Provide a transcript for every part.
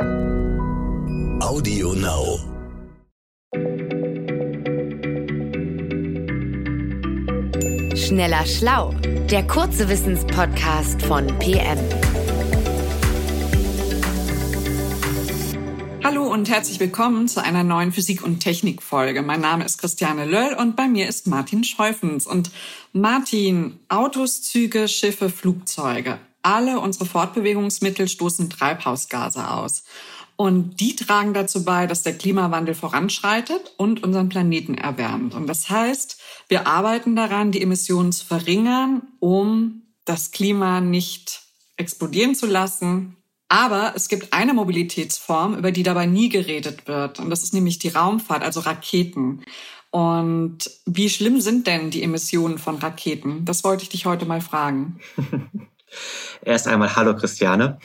Audio Now. Schneller Schlau, der kurze Wissenspodcast von PM. Hallo und herzlich willkommen zu einer neuen Physik- und Technik-Folge. Mein Name ist Christiane Löll und bei mir ist Martin Scheufens. Und Martin, Autos, Züge, Schiffe, Flugzeuge, alle unsere Fortbewegungsmittel stoßen Treibhausgase aus. Und die tragen dazu bei, dass der Klimawandel voranschreitet und unseren Planeten erwärmt. Und das heißt, wir arbeiten daran, die Emissionen zu verringern, um das Klima nicht explodieren zu lassen. Aber es gibt eine Mobilitätsform, über die dabei nie geredet wird. Und das ist nämlich die Raumfahrt, also Raketen. Und wie schlimm sind denn die Emissionen von Raketen? Das wollte ich dich heute mal fragen. Erst einmal Hallo Christiane.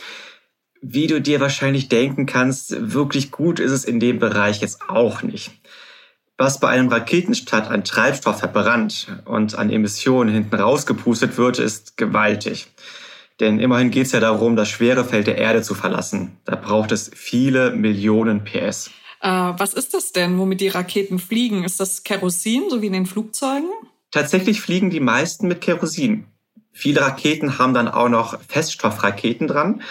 Wie du dir wahrscheinlich denken kannst, wirklich gut ist es in dem Bereich jetzt auch nicht. Was bei einem Raketenstart an Treibstoff verbrannt und an Emissionen hinten rausgepustet wird, ist gewaltig. Denn immerhin geht es ja darum, das schwere Feld der Erde zu verlassen. Da braucht es viele Millionen PS. Äh, was ist das denn, womit die Raketen fliegen? Ist das Kerosin, so wie in den Flugzeugen? Tatsächlich fliegen die meisten mit Kerosin. Viele Raketen haben dann auch noch Feststoffraketen dran,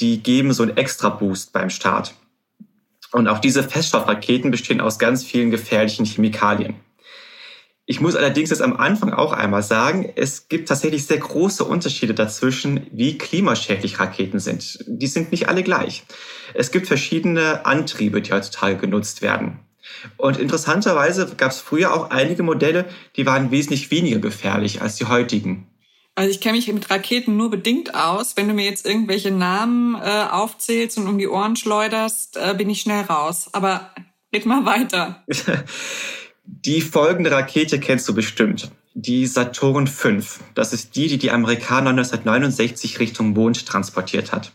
die geben so einen extra Boost beim Start. Und auch diese Feststoffraketen bestehen aus ganz vielen gefährlichen Chemikalien. Ich muss allerdings jetzt am Anfang auch einmal sagen, es gibt tatsächlich sehr große Unterschiede dazwischen, wie klimaschädlich Raketen sind. Die sind nicht alle gleich. Es gibt verschiedene Antriebe, die heutzutage genutzt werden. Und interessanterweise gab es früher auch einige Modelle, die waren wesentlich weniger gefährlich als die heutigen. Also ich kenne mich mit Raketen nur bedingt aus. Wenn du mir jetzt irgendwelche Namen äh, aufzählst und um die Ohren schleuderst, äh, bin ich schnell raus. Aber red mal weiter. Die folgende Rakete kennst du bestimmt. Die Saturn V. Das ist die, die die Amerikaner 1969 Richtung Mond transportiert hat.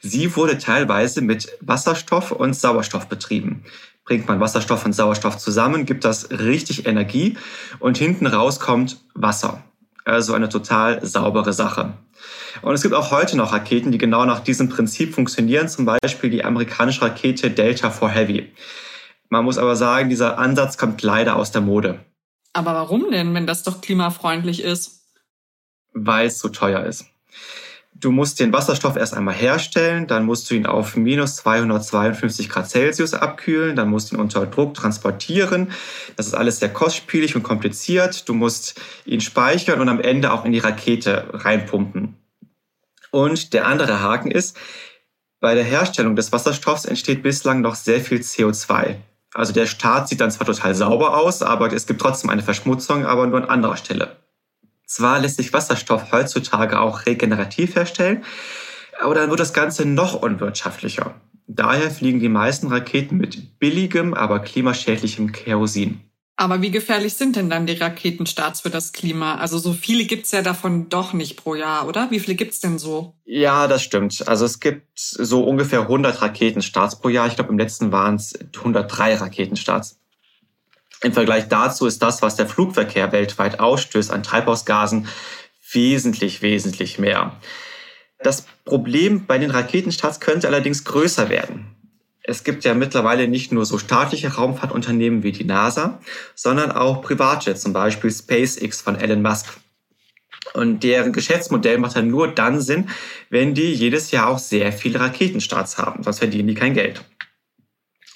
Sie wurde teilweise mit Wasserstoff und Sauerstoff betrieben. Bringt man Wasserstoff und Sauerstoff zusammen, gibt das richtig Energie und hinten raus kommt Wasser. Also eine total saubere Sache. Und es gibt auch heute noch Raketen, die genau nach diesem Prinzip funktionieren, zum Beispiel die amerikanische Rakete Delta IV Heavy. Man muss aber sagen, dieser Ansatz kommt leider aus der Mode. Aber warum denn, wenn das doch klimafreundlich ist? Weil es so teuer ist. Du musst den Wasserstoff erst einmal herstellen, dann musst du ihn auf minus 252 Grad Celsius abkühlen, dann musst du ihn unter Druck transportieren. Das ist alles sehr kostspielig und kompliziert. Du musst ihn speichern und am Ende auch in die Rakete reinpumpen. Und der andere Haken ist, bei der Herstellung des Wasserstoffs entsteht bislang noch sehr viel CO2. Also der Start sieht dann zwar total sauber aus, aber es gibt trotzdem eine Verschmutzung, aber nur an anderer Stelle. Zwar lässt sich Wasserstoff heutzutage auch regenerativ herstellen, aber dann wird das Ganze noch unwirtschaftlicher. Daher fliegen die meisten Raketen mit billigem, aber klimaschädlichem Kerosin. Aber wie gefährlich sind denn dann die Raketenstarts für das Klima? Also so viele gibt's ja davon doch nicht pro Jahr, oder? Wie viele gibt's denn so? Ja, das stimmt. Also es gibt so ungefähr 100 Raketenstarts pro Jahr. Ich glaube, im letzten waren es 103 Raketenstarts. Im Vergleich dazu ist das, was der Flugverkehr weltweit ausstößt an Treibhausgasen, wesentlich, wesentlich mehr. Das Problem bei den Raketenstarts könnte allerdings größer werden. Es gibt ja mittlerweile nicht nur so staatliche Raumfahrtunternehmen wie die NASA, sondern auch private, zum Beispiel SpaceX von Elon Musk. Und deren Geschäftsmodell macht dann nur dann Sinn, wenn die jedes Jahr auch sehr viele Raketenstarts haben, sonst verdienen die kein Geld.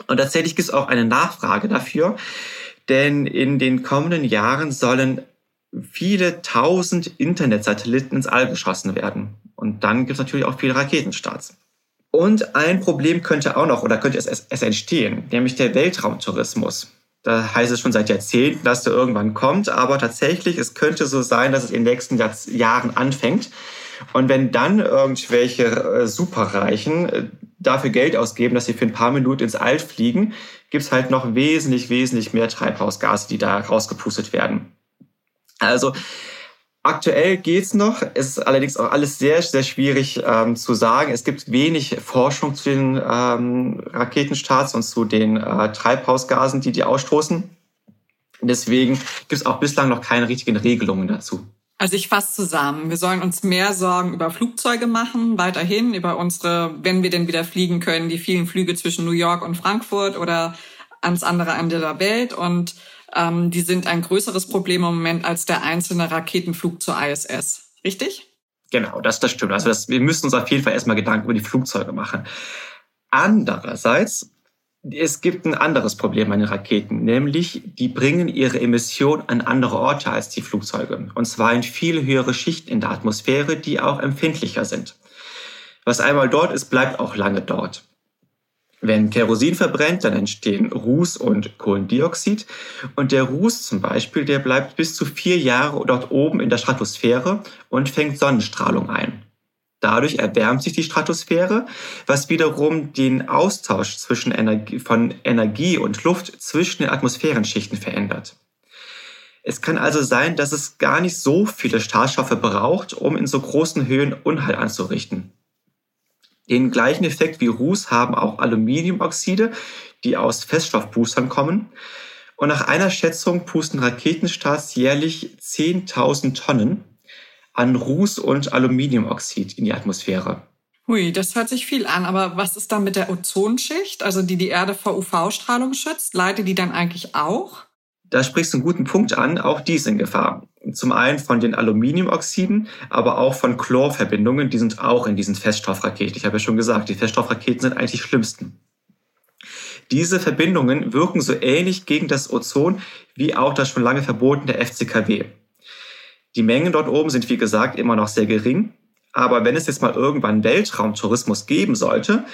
Und tatsächlich gibt es auch eine Nachfrage dafür, denn in den kommenden Jahren sollen viele tausend Internetsatelliten ins All geschossen werden. Und dann gibt es natürlich auch viele Raketenstarts. Und ein Problem könnte auch noch oder könnte es, es entstehen, nämlich der Weltraumtourismus. Da heißt es schon seit Jahrzehnten, dass der irgendwann kommt, aber tatsächlich, es könnte so sein, dass es in den nächsten Jahren anfängt. Und wenn dann irgendwelche äh, Superreichen äh, dafür Geld ausgeben, dass sie für ein paar Minuten ins All fliegen, gibt's halt noch wesentlich, wesentlich mehr Treibhausgase, die da rausgepustet werden. Also aktuell noch. Es ist allerdings auch alles sehr, sehr schwierig ähm, zu sagen. Es gibt wenig Forschung zu den ähm, Raketenstarts und zu den äh, Treibhausgasen, die die ausstoßen. Deswegen gibt es auch bislang noch keine richtigen Regelungen dazu. Also ich fasse zusammen. Wir sollen uns mehr Sorgen über Flugzeuge machen, weiterhin über unsere, wenn wir denn wieder fliegen können, die vielen Flüge zwischen New York und Frankfurt oder ans andere Ende der Welt. Und ähm, die sind ein größeres Problem im Moment als der einzelne Raketenflug zur ISS. Richtig? Genau, das, das stimmt. Also das, wir müssen uns auf jeden Fall erstmal Gedanken über die Flugzeuge machen. Andererseits es gibt ein anderes Problem an den Raketen, nämlich die bringen ihre Emission an andere Orte als die Flugzeuge. Und zwar in viel höhere Schichten in der Atmosphäre, die auch empfindlicher sind. Was einmal dort ist, bleibt auch lange dort. Wenn Kerosin verbrennt, dann entstehen Ruß und Kohlendioxid. Und der Ruß zum Beispiel, der bleibt bis zu vier Jahre dort oben in der Stratosphäre und fängt Sonnenstrahlung ein. Dadurch erwärmt sich die Stratosphäre, was wiederum den Austausch zwischen Energie, von Energie und Luft zwischen den Atmosphärenschichten verändert. Es kann also sein, dass es gar nicht so viele Startstoffe braucht, um in so großen Höhen Unheil anzurichten. Den gleichen Effekt wie Ruß haben auch Aluminiumoxide, die aus Feststoffboostern kommen. Und nach einer Schätzung pusten Raketenstarts jährlich 10.000 Tonnen an Ruß und Aluminiumoxid in die Atmosphäre. Hui, das hört sich viel an, aber was ist dann mit der Ozonschicht, also die die Erde vor UV-Strahlung schützt? Leitet die dann eigentlich auch? Da sprichst du einen guten Punkt an, auch die ist in Gefahr. Zum einen von den Aluminiumoxiden, aber auch von Chlorverbindungen, die sind auch in diesen Feststoffraketen. Ich habe ja schon gesagt, die Feststoffraketen sind eigentlich die schlimmsten. Diese Verbindungen wirken so ähnlich gegen das Ozon wie auch das schon lange verbotene FCKW. Die Mengen dort oben sind, wie gesagt, immer noch sehr gering. Aber wenn es jetzt mal irgendwann Weltraumtourismus geben sollte,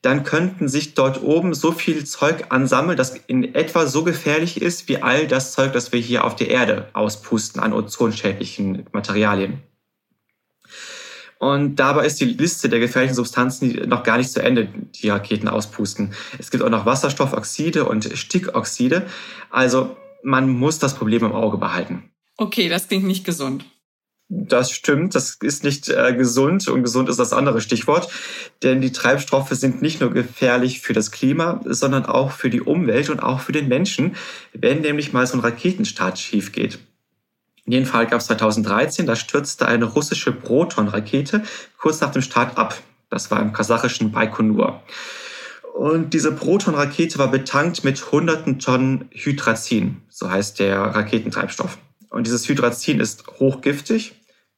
dann könnten sich dort oben so viel Zeug ansammeln, das in etwa so gefährlich ist wie all das Zeug, das wir hier auf der Erde auspusten an ozonschädlichen Materialien. Und dabei ist die Liste der gefährlichen Substanzen noch gar nicht zu Ende, die Raketen auspusten. Es gibt auch noch Wasserstoffoxide und Stickoxide. Also man muss das Problem im Auge behalten. Okay, das klingt nicht gesund. Das stimmt, das ist nicht äh, gesund und gesund ist das andere Stichwort, denn die Treibstoffe sind nicht nur gefährlich für das Klima, sondern auch für die Umwelt und auch für den Menschen, wenn nämlich mal so ein Raketenstart schief geht. In dem Fall gab es 2013, da stürzte eine russische Proton-Rakete kurz nach dem Start ab. Das war im kasachischen Baikonur. Und diese Proton-Rakete war betankt mit hunderten Tonnen Hydrazin, so heißt der Raketentreibstoff. Und dieses Hydrazin ist hochgiftig,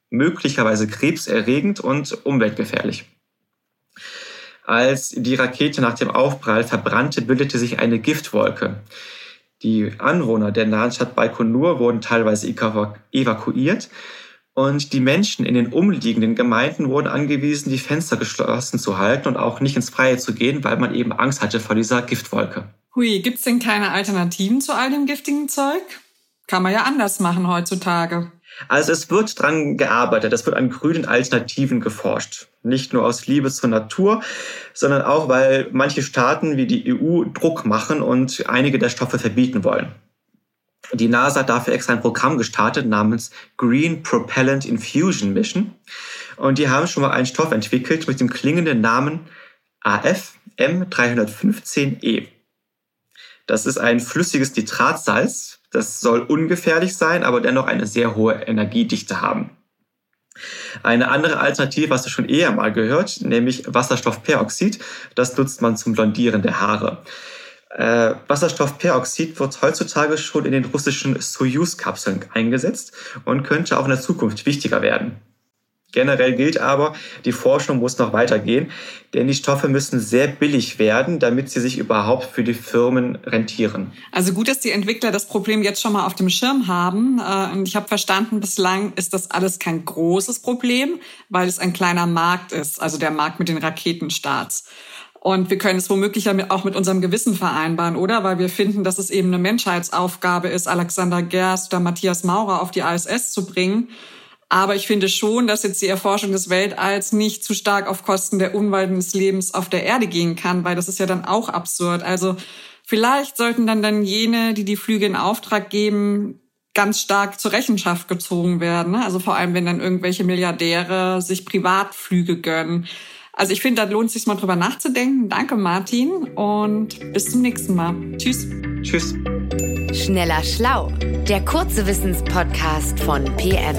möglicherweise krebserregend und umweltgefährlich. Als die Rakete nach dem Aufprall verbrannte, bildete sich eine Giftwolke. Die Anwohner der nahen Stadt Baikonur wurden teilweise evakuiert und die Menschen in den umliegenden Gemeinden wurden angewiesen, die Fenster geschlossen zu halten und auch nicht ins Freie zu gehen, weil man eben Angst hatte vor dieser Giftwolke. Hui, gibt's denn keine Alternativen zu all dem giftigen Zeug? Kann man ja anders machen heutzutage. Also es wird dran gearbeitet, es wird an grünen Alternativen geforscht. Nicht nur aus Liebe zur Natur, sondern auch, weil manche Staaten wie die EU Druck machen und einige der Stoffe verbieten wollen. Die NASA hat dafür extra ein Programm gestartet namens Green Propellant Infusion Mission. Und die haben schon mal einen Stoff entwickelt mit dem klingenden Namen AFM315E. Das ist ein flüssiges Nitratsalz, das soll ungefährlich sein, aber dennoch eine sehr hohe Energiedichte haben. Eine andere Alternative hast du schon eher mal gehört, nämlich Wasserstoffperoxid. Das nutzt man zum Blondieren der Haare. Äh, Wasserstoffperoxid wird heutzutage schon in den russischen Soyuz-Kapseln eingesetzt und könnte auch in der Zukunft wichtiger werden. Generell gilt aber, die Forschung muss noch weitergehen, denn die Stoffe müssen sehr billig werden, damit sie sich überhaupt für die Firmen rentieren. Also gut, dass die Entwickler das Problem jetzt schon mal auf dem Schirm haben. Äh, ich habe verstanden, bislang ist das alles kein großes Problem, weil es ein kleiner Markt ist, also der Markt mit den Raketenstarts. Und wir können es womöglich auch mit unserem Gewissen vereinbaren, oder? Weil wir finden, dass es eben eine Menschheitsaufgabe ist, Alexander Gerst oder Matthias Maurer auf die ISS zu bringen aber ich finde schon, dass jetzt die Erforschung des Weltalls nicht zu stark auf Kosten der Umwelt des Lebens auf der Erde gehen kann, weil das ist ja dann auch absurd. Also vielleicht sollten dann dann jene, die die Flüge in Auftrag geben, ganz stark zur Rechenschaft gezogen werden. Ne? Also vor allem, wenn dann irgendwelche Milliardäre sich Privatflüge gönnen. Also ich finde, da lohnt es sich mal drüber nachzudenken. Danke, Martin, und bis zum nächsten Mal. Tschüss. Tschüss. Schneller Schlau, der kurze Wissenspodcast von PM.